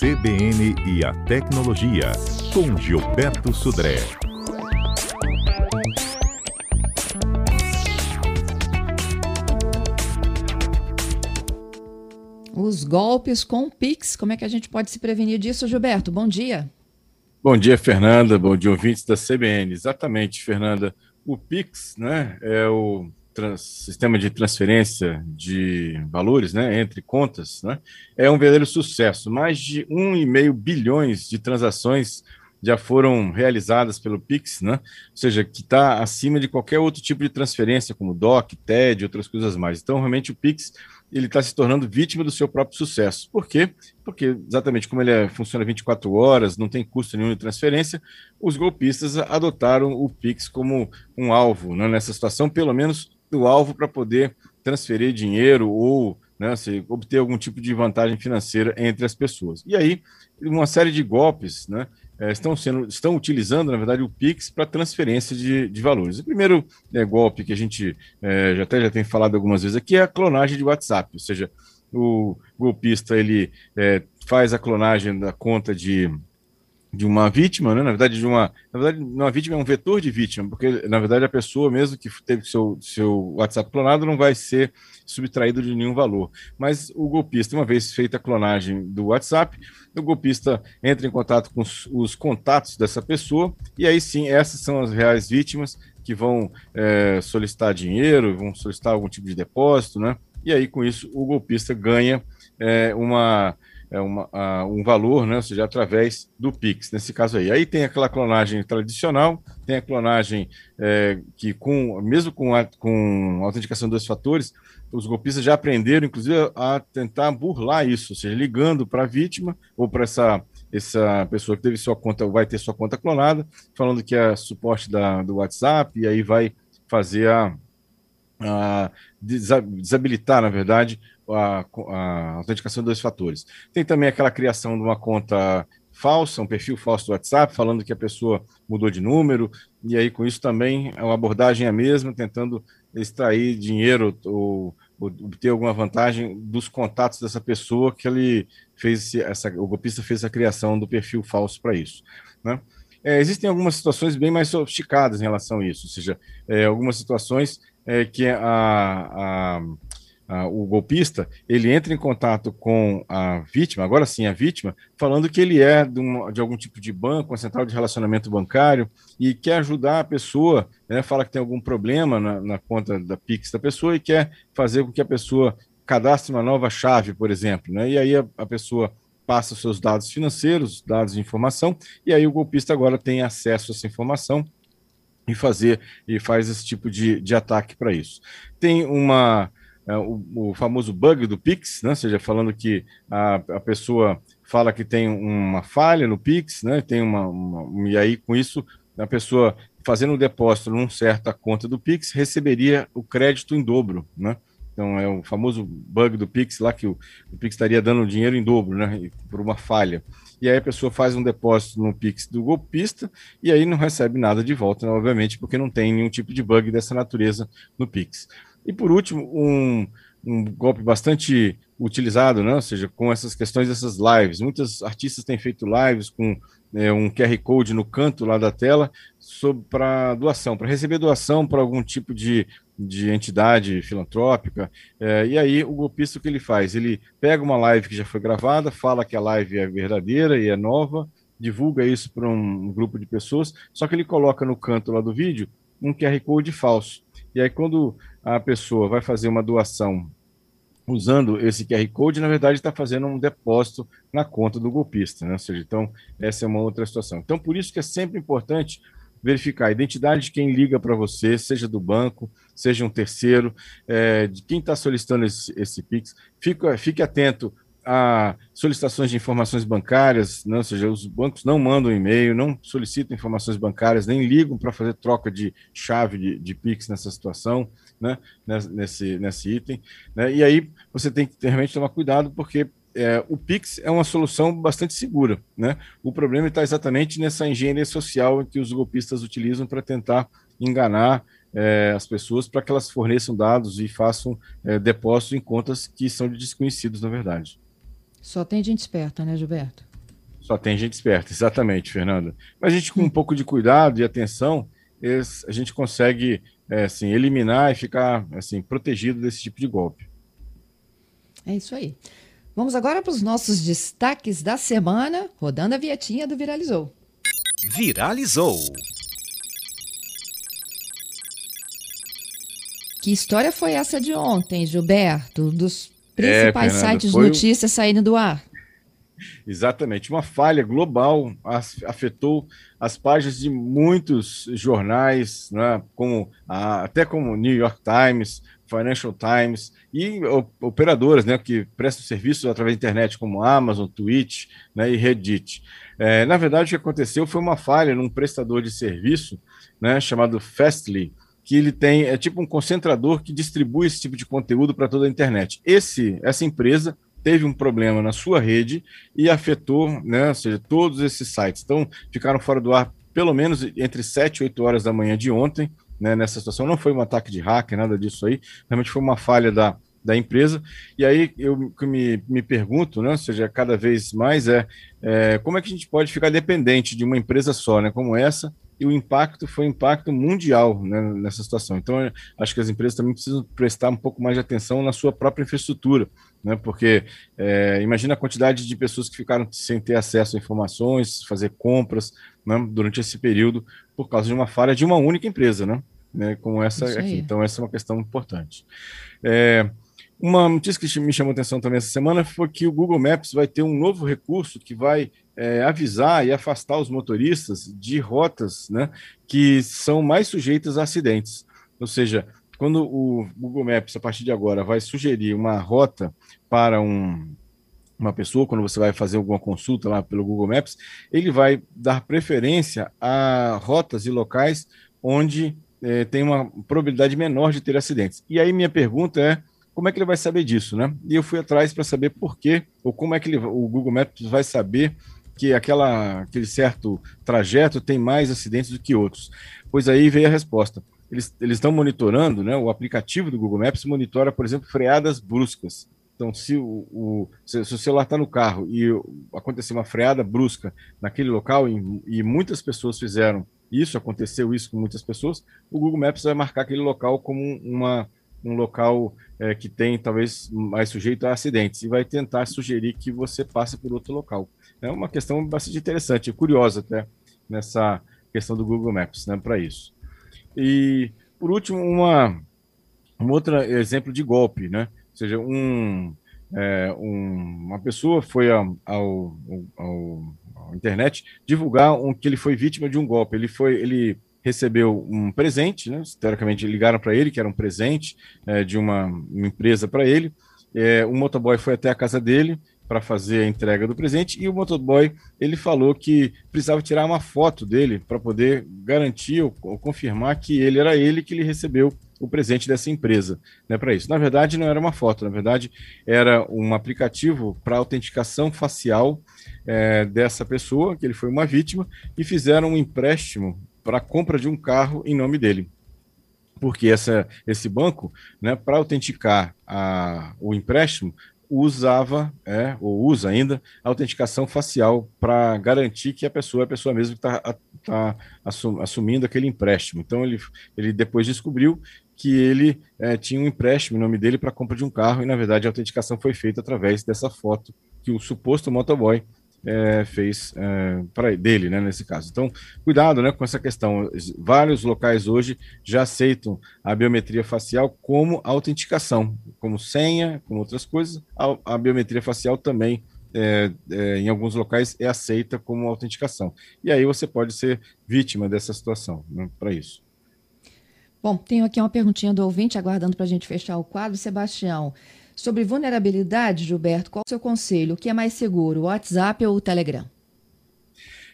CBN e a Tecnologia, com Gilberto Sudré. Os golpes com o Pix, como é que a gente pode se prevenir disso, Gilberto? Bom dia. Bom dia, Fernanda. Bom dia, ouvintes da CBN. Exatamente, Fernanda. O Pix né, é o sistema de transferência de valores né, entre contas, né, é um verdadeiro sucesso. Mais de 1,5 bilhões de transações já foram realizadas pelo Pix, né? ou seja, que está acima de qualquer outro tipo de transferência, como DOC, TED outras coisas mais. Então, realmente, o Pix ele está se tornando vítima do seu próprio sucesso. Por quê? Porque, exatamente como ele é, funciona 24 horas, não tem custo nenhum de transferência, os golpistas adotaram o Pix como um alvo né, nessa situação, pelo menos do alvo para poder transferir dinheiro ou né, se, obter algum tipo de vantagem financeira entre as pessoas. E aí, uma série de golpes né, é, estão, sendo, estão utilizando, na verdade, o Pix para transferência de, de valores. O primeiro é, golpe que a gente é, já até já tem falado algumas vezes aqui é a clonagem de WhatsApp, ou seja, o golpista ele é, faz a clonagem da conta de de uma vítima, né? na verdade de uma, na verdade uma vítima é um vetor de vítima, porque na verdade a pessoa mesmo que teve seu seu WhatsApp clonado não vai ser subtraído de nenhum valor. Mas o golpista, uma vez feita a clonagem do WhatsApp, o golpista entra em contato com os, os contatos dessa pessoa e aí sim essas são as reais vítimas que vão é, solicitar dinheiro, vão solicitar algum tipo de depósito, né? E aí com isso o golpista ganha é, uma é uma, a, um valor, né, ou seja, através do Pix, nesse caso aí. Aí tem aquela clonagem tradicional, tem a clonagem é, que, com, mesmo com a, com a autenticação de dois fatores, os golpistas já aprenderam, inclusive, a tentar burlar isso, ou seja, ligando para a vítima ou para essa, essa pessoa que teve sua conta, vai ter sua conta clonada, falando que é suporte da, do WhatsApp, e aí vai fazer a, a desabilitar, na verdade, a, a autenticação de dois fatores. Tem também aquela criação de uma conta falsa, um perfil falso do WhatsApp, falando que a pessoa mudou de número, e aí com isso também é uma abordagem a mesma, tentando extrair dinheiro ou, ou obter alguma vantagem dos contatos dessa pessoa que ele fez essa, o golpista fez a criação do perfil falso para isso, né? É, existem algumas situações bem mais sofisticadas em relação a isso, ou seja, é, algumas situações é, que a, a ah, o golpista, ele entra em contato com a vítima, agora sim a vítima, falando que ele é de, um, de algum tipo de banco, uma central de relacionamento bancário, e quer ajudar a pessoa, né, fala que tem algum problema na, na conta da Pix da pessoa e quer fazer com que a pessoa cadastre uma nova chave, por exemplo, né, e aí a, a pessoa passa seus dados financeiros, dados de informação, e aí o golpista agora tem acesso a essa informação e fazer e faz esse tipo de, de ataque para isso. Tem uma é, o, o, famoso bug do Pix, né? Ou seja, falando que a, a pessoa fala que tem uma falha no Pix, né? Tem uma, uma, e aí com isso a pessoa fazendo um depósito numa certa conta do Pix receberia o crédito em dobro, né? Então é o famoso bug do Pix lá que o, o Pix estaria dando dinheiro em dobro, né? Por uma falha. E aí a pessoa faz um depósito no Pix do golpista e aí não recebe nada de volta, né? obviamente, porque não tem nenhum tipo de bug dessa natureza no Pix. E por último, um, um golpe bastante utilizado, né? ou seja, com essas questões dessas lives. Muitos artistas têm feito lives com é, um QR Code no canto lá da tela para doação, para receber doação para algum tipo de, de entidade filantrópica. É, e aí o golpista o que ele faz? Ele pega uma live que já foi gravada, fala que a live é verdadeira e é nova, divulga isso para um grupo de pessoas, só que ele coloca no canto lá do vídeo um QR Code falso. E aí, quando a pessoa vai fazer uma doação usando esse QR Code, na verdade está fazendo um depósito na conta do golpista, né? Ou seja, então essa é uma outra situação. Então, por isso que é sempre importante verificar a identidade de quem liga para você, seja do banco, seja um terceiro, é, de quem está solicitando esse, esse Pix. Fique, fique atento a solicitações de informações bancárias, né? ou seja, os bancos não mandam e-mail, não solicitam informações bancárias, nem ligam para fazer troca de chave de, de Pix nessa situação, né? nesse, nesse item. Né? E aí você tem que realmente tomar cuidado, porque é, o Pix é uma solução bastante segura. Né? O problema está exatamente nessa engenharia social que os golpistas utilizam para tentar enganar é, as pessoas para que elas forneçam dados e façam é, depósitos em contas que são de desconhecidos, na verdade. Só tem gente esperta, né, Gilberto? Só tem gente esperta, exatamente, Fernanda. Mas a gente, com um pouco de cuidado e atenção, a gente consegue é, assim, eliminar e ficar assim, protegido desse tipo de golpe. É isso aí. Vamos agora para os nossos destaques da semana, rodando a vietinha do Viralizou. Viralizou. Que história foi essa de ontem, Gilberto? Dos principais é, sites de notícias saindo do ar? Exatamente. Uma falha global afetou as páginas de muitos jornais, né, como a, até como New York Times, Financial Times e operadoras né, que prestam serviços através da internet, como Amazon, Twitch né, e Reddit. É, na verdade, o que aconteceu foi uma falha num prestador de serviço né, chamado Fastly, que ele tem é tipo um concentrador que distribui esse tipo de conteúdo para toda a internet. Esse, essa empresa teve um problema na sua rede e afetou, né, ou seja, todos esses sites. Então, ficaram fora do ar pelo menos entre 7 e 8 horas da manhã de ontem, né, nessa situação. Não foi um ataque de hacker, nada disso aí, realmente foi uma falha da, da empresa. E aí eu me, me pergunto, né, ou seja, cada vez mais é, é como é que a gente pode ficar dependente de uma empresa só, né, como essa, e o impacto foi um impacto mundial né, nessa situação. Então, acho que as empresas também precisam prestar um pouco mais de atenção na sua própria infraestrutura, né, porque é, imagina a quantidade de pessoas que ficaram sem ter acesso a informações, fazer compras né, durante esse período por causa de uma falha de uma única empresa, né, né como essa aqui. Então, essa é uma questão importante. É, uma notícia que me chamou atenção também essa semana foi que o Google Maps vai ter um novo recurso que vai é, avisar e afastar os motoristas de rotas né, que são mais sujeitas a acidentes. Ou seja, quando o Google Maps, a partir de agora, vai sugerir uma rota para um, uma pessoa, quando você vai fazer alguma consulta lá pelo Google Maps, ele vai dar preferência a rotas e locais onde é, tem uma probabilidade menor de ter acidentes. E aí minha pergunta é, como é que ele vai saber disso, né? E eu fui atrás para saber por quê, ou como é que ele, o Google Maps vai saber que aquela, aquele certo trajeto tem mais acidentes do que outros. Pois aí veio a resposta. Eles, estão monitorando, né? O aplicativo do Google Maps monitora, por exemplo, freadas bruscas. Então, se o, o, se, se o celular está no carro e acontecer uma freada brusca naquele local, e, e muitas pessoas fizeram isso, aconteceu isso com muitas pessoas, o Google Maps vai marcar aquele local como uma, um local é, que tem talvez mais sujeito a acidentes e vai tentar sugerir que você passe por outro local. É uma questão bastante interessante, curiosa até, nessa questão do Google Maps, né, para isso. E, por último, uma, um outro exemplo de golpe, né? Ou seja, um, é, um, uma pessoa foi ao, ao, ao, ao, internet divulgar um, que ele foi vítima de um golpe. Ele foi, ele recebeu um presente, né? Teoricamente ligaram para ele que era um presente é, de uma, uma empresa para ele. É, o motoboy foi até a casa dele, para fazer a entrega do presente e o motoboy ele falou que precisava tirar uma foto dele para poder garantir ou, ou, confirmar que ele era ele que ele recebeu o presente dessa empresa, né, para isso. Na verdade não era uma foto, na verdade era um aplicativo para autenticação facial é, dessa pessoa, que ele foi uma vítima, e fizeram um empréstimo para a compra de um carro em nome dele porque essa, esse banco, né, para autenticar a, o empréstimo, usava, é, ou usa ainda, autenticação facial para garantir que a pessoa é a pessoa mesmo que está tá assumindo aquele empréstimo. Então, ele, ele depois descobriu que ele é, tinha um empréstimo em nome dele para compra de um carro, e na verdade a autenticação foi feita através dessa foto que o suposto motoboy é, fez é, para dele, né, nesse caso. Então, cuidado, né, com essa questão. Vários locais hoje já aceitam a biometria facial como autenticação, como senha, como outras coisas. A, a biometria facial também, é, é, em alguns locais, é aceita como autenticação. E aí você pode ser vítima dessa situação, né, para isso. Bom, tenho aqui uma perguntinha do ouvinte, aguardando para a gente fechar o quadro. Sebastião, Sobre vulnerabilidade, Gilberto, qual o seu conselho? O que é mais seguro, o WhatsApp ou o Telegram?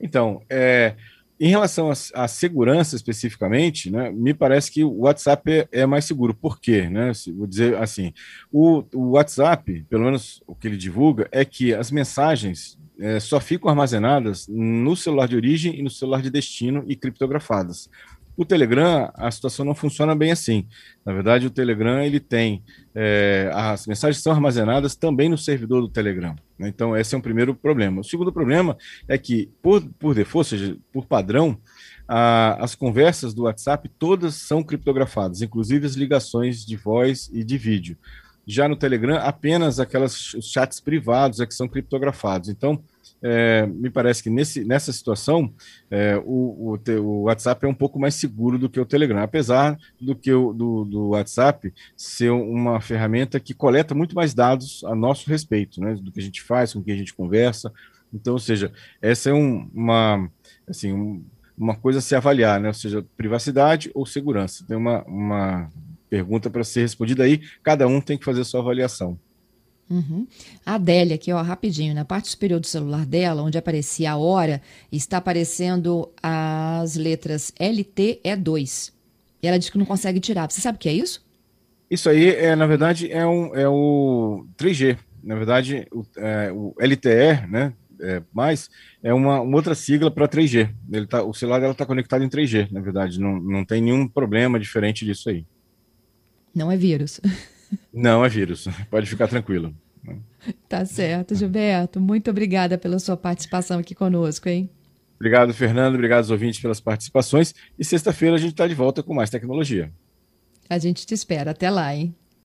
Então, é, em relação à segurança especificamente, né, me parece que o WhatsApp é, é mais seguro. Por quê? Né? Vou dizer assim: o, o, WhatsApp, pelo menos o que ele divulga, é que as mensagens é, só ficam armazenadas no celular de origem e no celular de destino e criptografadas. O Telegram, a situação não funciona bem assim. Na verdade, o Telegram ele tem é, as mensagens são armazenadas também no servidor do Telegram. Né? Então, esse é um primeiro problema. O segundo problema é que, por, por default, ou seja, por padrão, a, as conversas do WhatsApp todas são criptografadas, inclusive as ligações de voz e de vídeo. Já no Telegram, apenas aquelas chats privados é que são criptografados. Então, é, me parece que nesse, nessa situação é, o, o, o, WhatsApp é um pouco mais seguro do que o Telegram, apesar do que o do, do, WhatsApp ser uma ferramenta que coleta muito mais dados a nosso respeito, né, do que a gente faz, com quem a gente conversa. Então, ou seja, essa é um, uma assim um, uma coisa a se avaliar, né, ou seja, privacidade ou segurança. Tem uma, uma pergunta para ser respondida aí, cada um tem que fazer a sua avaliação. Uhum. A Adélia, aqui, ó, rapidinho, na parte superior do celular dela, onde aparecia a hora, está aparecendo as letras LTE2. E ela diz que não consegue tirar. Você sabe o que é isso? Isso aí, é, na verdade, é, um, é o 3G. Na verdade, o, é, o LTE, né? É, mais é uma, uma outra sigla para 3G. Ele tá, o celular dela está conectado em 3G, na verdade. Não, não tem nenhum problema diferente disso aí. Não é vírus. Não é vírus, pode ficar tranquilo. Tá certo, Gilberto. Muito obrigada pela sua participação aqui conosco, hein? Obrigado, Fernando. Obrigado aos ouvintes pelas participações. E sexta-feira a gente está de volta com mais tecnologia. A gente te espera. Até lá, hein?